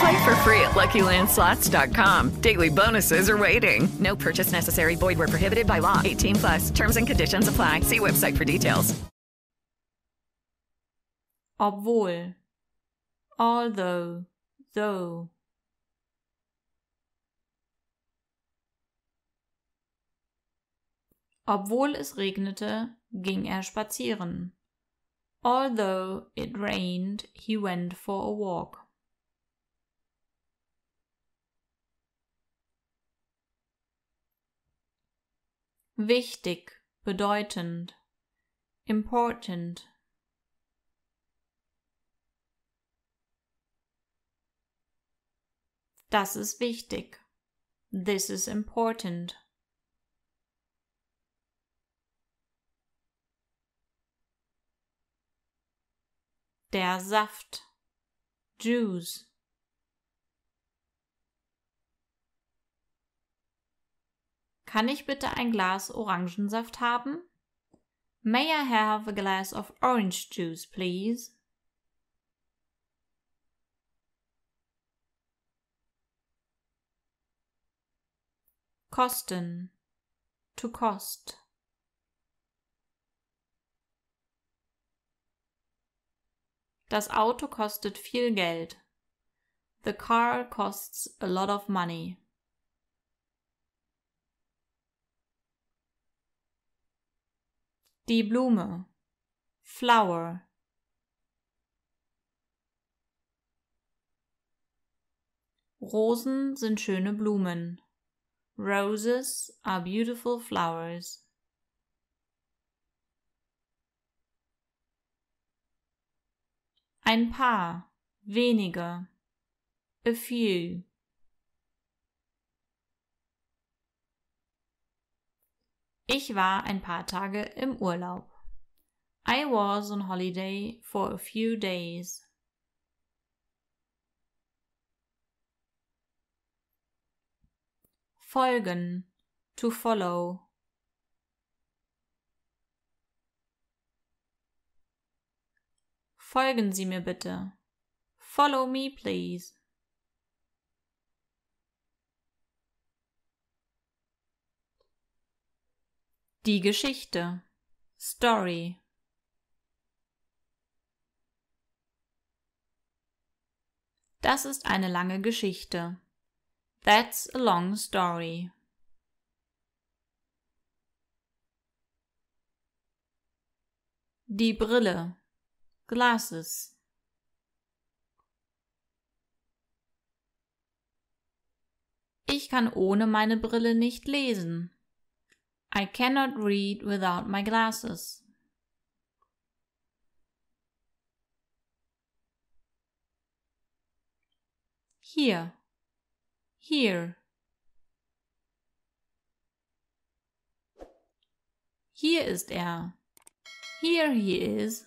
Play for free at LuckyLandSlots.com. Daily bonuses are waiting. No purchase necessary. Void where prohibited by law. 18 plus. Terms and conditions apply. See website for details. Obwohl. Although. Though. Obwohl es regnete, ging er spazieren. Although it rained, he went for a walk. Wichtig, bedeutend, important. Das ist wichtig. This is important. Der Saft. Juice. Kann ich bitte ein Glas Orangensaft haben? May I have a glass of orange juice, please? Kosten. To cost. Das Auto kostet viel Geld. The car costs a lot of money. Die Blume. Flower. Rosen sind schöne Blumen. Roses are beautiful flowers. Ein paar, wenige. A few. Ich war ein paar Tage im Urlaub. I was on holiday for a few days. Folgen. To follow. Folgen Sie mir bitte. Follow me, please. Die Geschichte. Story. Das ist eine lange Geschichte. That's a long story. Die Brille. Glasses. Ich kann ohne meine Brille nicht lesen. I cannot read without my glasses. Hier, Here. Hier ist er. Here he is.